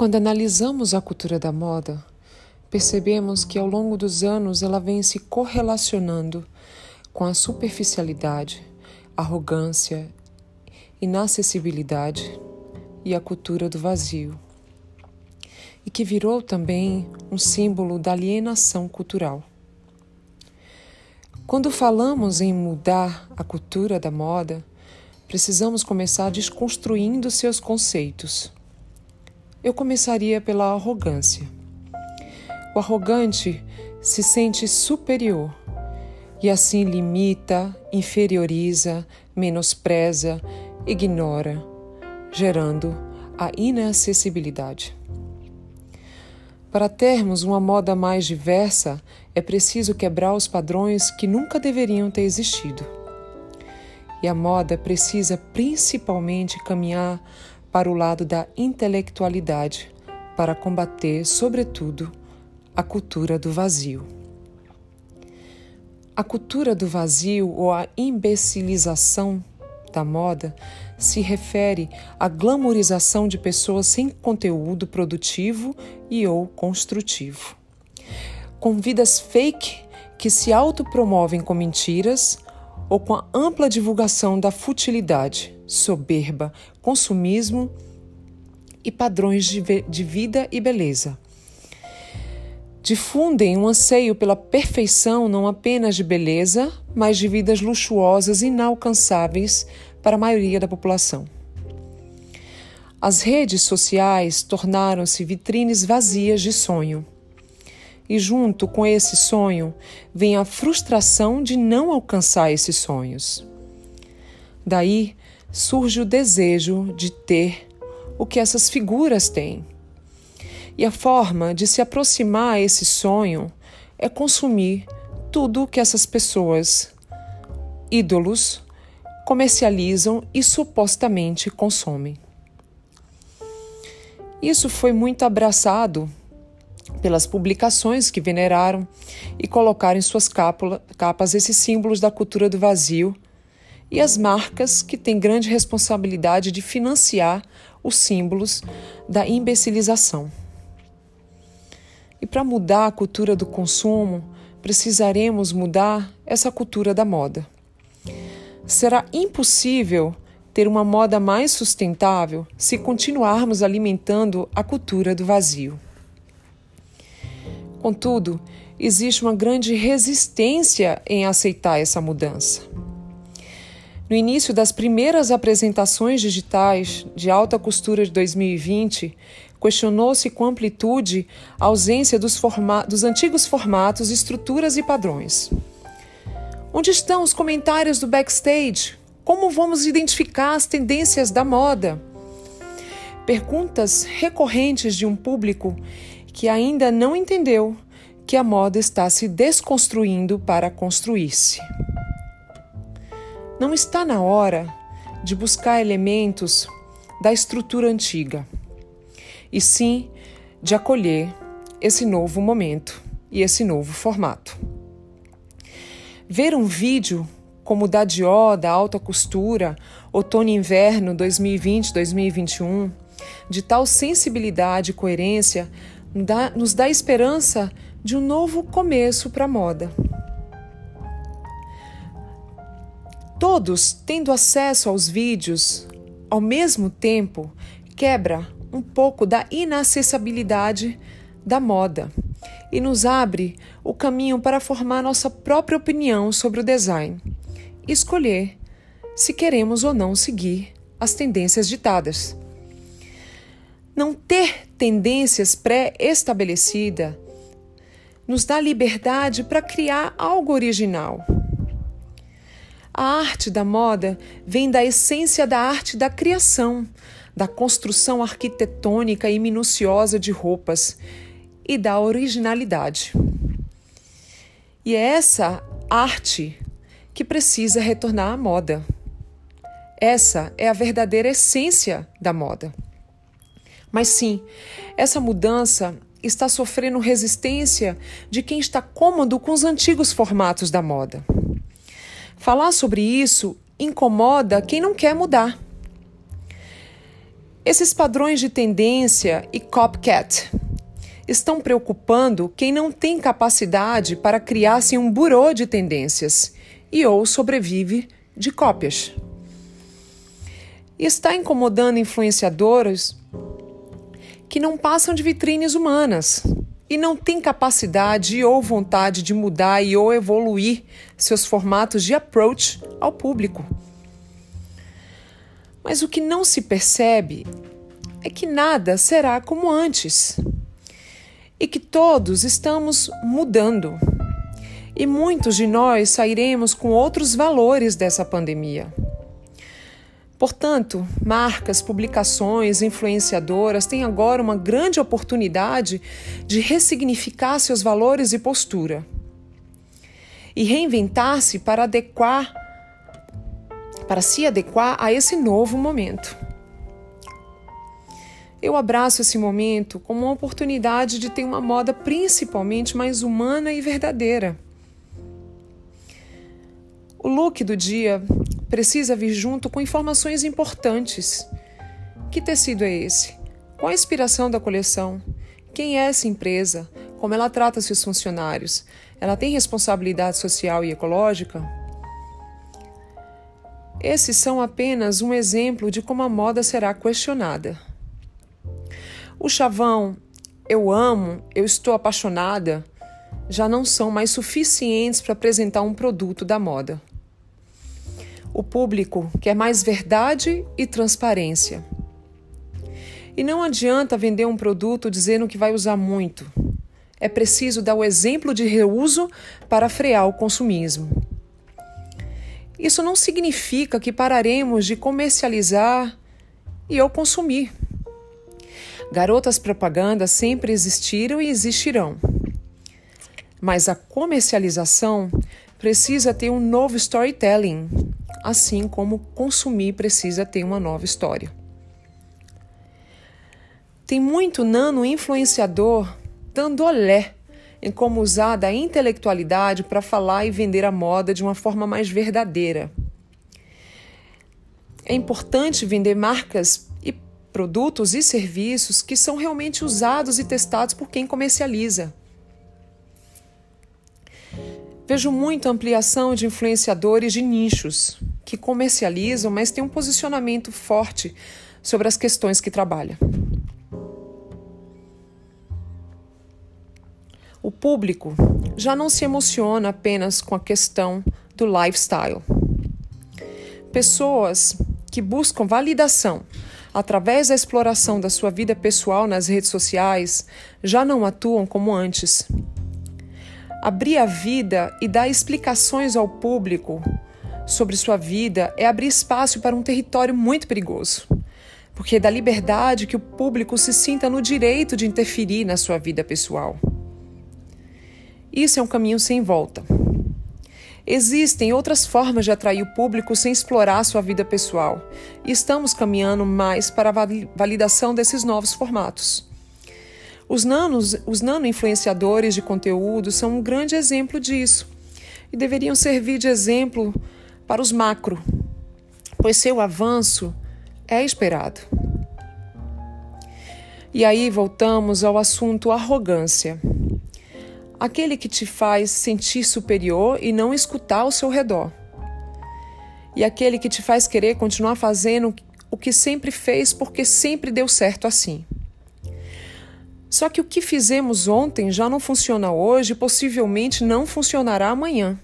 Quando analisamos a cultura da moda, percebemos que ao longo dos anos ela vem se correlacionando com a superficialidade, arrogância, inacessibilidade e a cultura do vazio, e que virou também um símbolo da alienação cultural. Quando falamos em mudar a cultura da moda, precisamos começar desconstruindo seus conceitos. Eu começaria pela arrogância. O arrogante se sente superior e assim limita, inferioriza, menospreza, ignora, gerando a inacessibilidade. Para termos uma moda mais diversa, é preciso quebrar os padrões que nunca deveriam ter existido. E a moda precisa principalmente caminhar para o lado da intelectualidade, para combater, sobretudo, a cultura do vazio. A cultura do vazio ou a imbecilização da moda se refere à glamorização de pessoas sem conteúdo produtivo e ou construtivo. Com vidas fake que se autopromovem com mentiras ou com a ampla divulgação da futilidade, soberba, consumismo e padrões de, vida e beleza. Difundem um anseio pela perfeição não apenas de beleza, mas de vidas luxuosas inalcançáveis para a maioria da população. As redes sociais tornaram-se vitrines vazias de sonho. E junto com esse sonho vem a frustração de não alcançar esses sonhos. Daí surge o desejo de ter o que essas figuras têm. E a forma de se aproximar a esse sonho é consumir tudo que essas pessoas, ídolos, comercializam e supostamente consomem. Isso foi muito abraçado pelas publicações que veneraram e colocaram em suas capas esses símbolos da cultura do vazio e as marcas que têm grande responsabilidade de financiar os símbolos da imbecilização. E para mudar a cultura do consumo, precisaremos mudar essa cultura da moda será impossível ter uma moda mais sustentável se continuarmos alimentando a cultura do vazio. Contudo, existe uma grande resistência em aceitar essa mudança. No início das primeiras apresentações digitais de alta costura de 2020, questionou-se com amplitude a ausência dos, dos antigos formatos, estruturas e padrões. Onde estão os comentários do backstage? Como vamos identificar as tendências da moda? Perguntas recorrentes de um público que ainda não entendeu que a moda está se desconstruindo para construir-se. Não está na hora de buscar elementos da estrutura antiga, e sim de acolher esse novo momento e esse novo formato. Ver um vídeo como o da Dior, da alta costura, outono e inverno 2020-2021, de tal sensibilidade e coerência, nos dá esperança de um novo começo para a moda. Todos tendo acesso aos vídeos ao mesmo tempo quebra um pouco da inacessibilidade da moda e nos abre o caminho para formar nossa própria opinião sobre o design e escolher se queremos ou não seguir as tendências ditadas. Não ter tendências pré-estabelecidas nos dá liberdade para criar algo original. A arte da moda vem da essência da arte da criação, da construção arquitetônica e minuciosa de roupas e da originalidade. E é essa arte que precisa retornar à moda. Essa é a verdadeira essência da moda. Mas sim, essa mudança está sofrendo resistência de quem está cômodo com os antigos formatos da moda. Falar sobre isso incomoda quem não quer mudar. Esses padrões de tendência e copycat estão preocupando quem não tem capacidade para criar-se um burô de tendências e ou sobrevive de cópias. Está incomodando influenciadores que não passam de vitrines humanas e não têm capacidade ou vontade de mudar e ou evoluir seus formatos de approach ao público. Mas o que não se percebe é que nada será como antes e que todos estamos mudando. E muitos de nós sairemos com outros valores dessa pandemia. Portanto, marcas, publicações, influenciadoras têm agora uma grande oportunidade de ressignificar seus valores e postura e reinventar-se para adequar para se adequar a esse novo momento. Eu abraço esse momento como uma oportunidade de ter uma moda principalmente mais humana e verdadeira. O look do dia precisa vir junto com informações importantes. Que tecido é esse? Qual a inspiração da coleção? Quem é essa empresa? Como ela trata seus funcionários? Ela tem responsabilidade social e ecológica? Esses são apenas um exemplo de como a moda será questionada. O chavão, eu amo, eu estou apaixonada, já não são mais suficientes para apresentar um produto da moda. O público quer mais verdade e transparência. E não adianta vender um produto dizendo que vai usar muito. É preciso dar o exemplo de reuso para frear o consumismo. Isso não significa que pararemos de comercializar e ou consumir. Garotas propagandas sempre existiram e existirão. Mas a comercialização precisa ter um novo storytelling, assim como consumir precisa ter uma nova história. Tem muito nano influenciador dando olé em como usar da intelectualidade para falar e vender a moda de uma forma mais verdadeira. É importante vender marcas e produtos e serviços que são realmente usados e testados por quem comercializa. Vejo muita ampliação de influenciadores de nichos que comercializam, mas têm um posicionamento forte sobre as questões que trabalham. O público já não se emociona apenas com a questão do lifestyle. Pessoas que buscam validação através da exploração da sua vida pessoal nas redes sociais já não atuam como antes. Abrir a vida e dar explicações ao público sobre sua vida é abrir espaço para um território muito perigoso, porque é da liberdade que o público se sinta no direito de interferir na sua vida pessoal. Isso é um caminho sem volta. Existem outras formas de atrair o público sem explorar sua vida pessoal, e estamos caminhando mais para a validação desses novos formatos. Os nanos, os nano-influenciadores de conteúdo são um grande exemplo disso e deveriam servir de exemplo para os macro, pois seu avanço é esperado. E aí voltamos ao assunto arrogância aquele que te faz sentir superior e não escutar ao seu redor, e aquele que te faz querer continuar fazendo o que sempre fez porque sempre deu certo assim. Só que o que fizemos ontem já não funciona hoje e possivelmente não funcionará amanhã.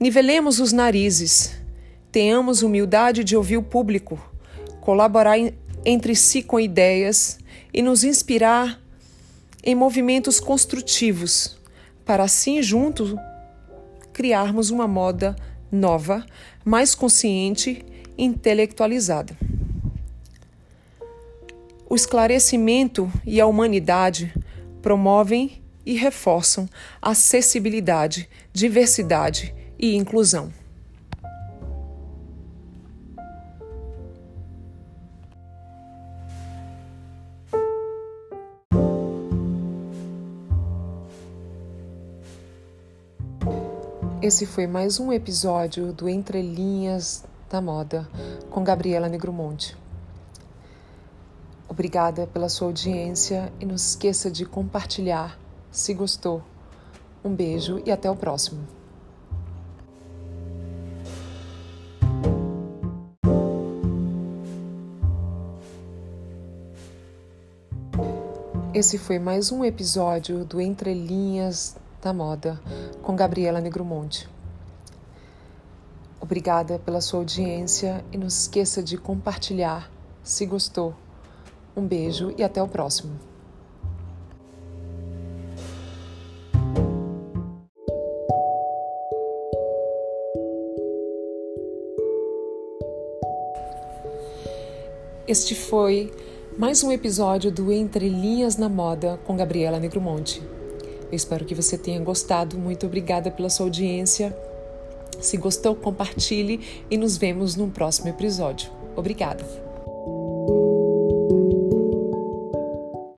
Nivelemos os narizes, tenhamos humildade de ouvir o público, colaborar entre si com ideias e nos inspirar em movimentos construtivos, para assim juntos criarmos uma moda nova, mais consciente e intelectualizada. O esclarecimento e a humanidade promovem e reforçam acessibilidade, diversidade e inclusão. Esse foi mais um episódio do Entre Linhas da Moda com Gabriela Negromonte. Obrigada pela sua audiência e não se esqueça de compartilhar se gostou. Um beijo e até o próximo. Esse foi mais um episódio do Entre Linhas da Moda com Gabriela Negromonte. Obrigada pela sua audiência e não se esqueça de compartilhar se gostou. Um beijo e até o próximo. Este foi mais um episódio do Entre Linhas na Moda com Gabriela Negromonte. Eu espero que você tenha gostado. Muito obrigada pela sua audiência. Se gostou, compartilhe e nos vemos no próximo episódio. Obrigada.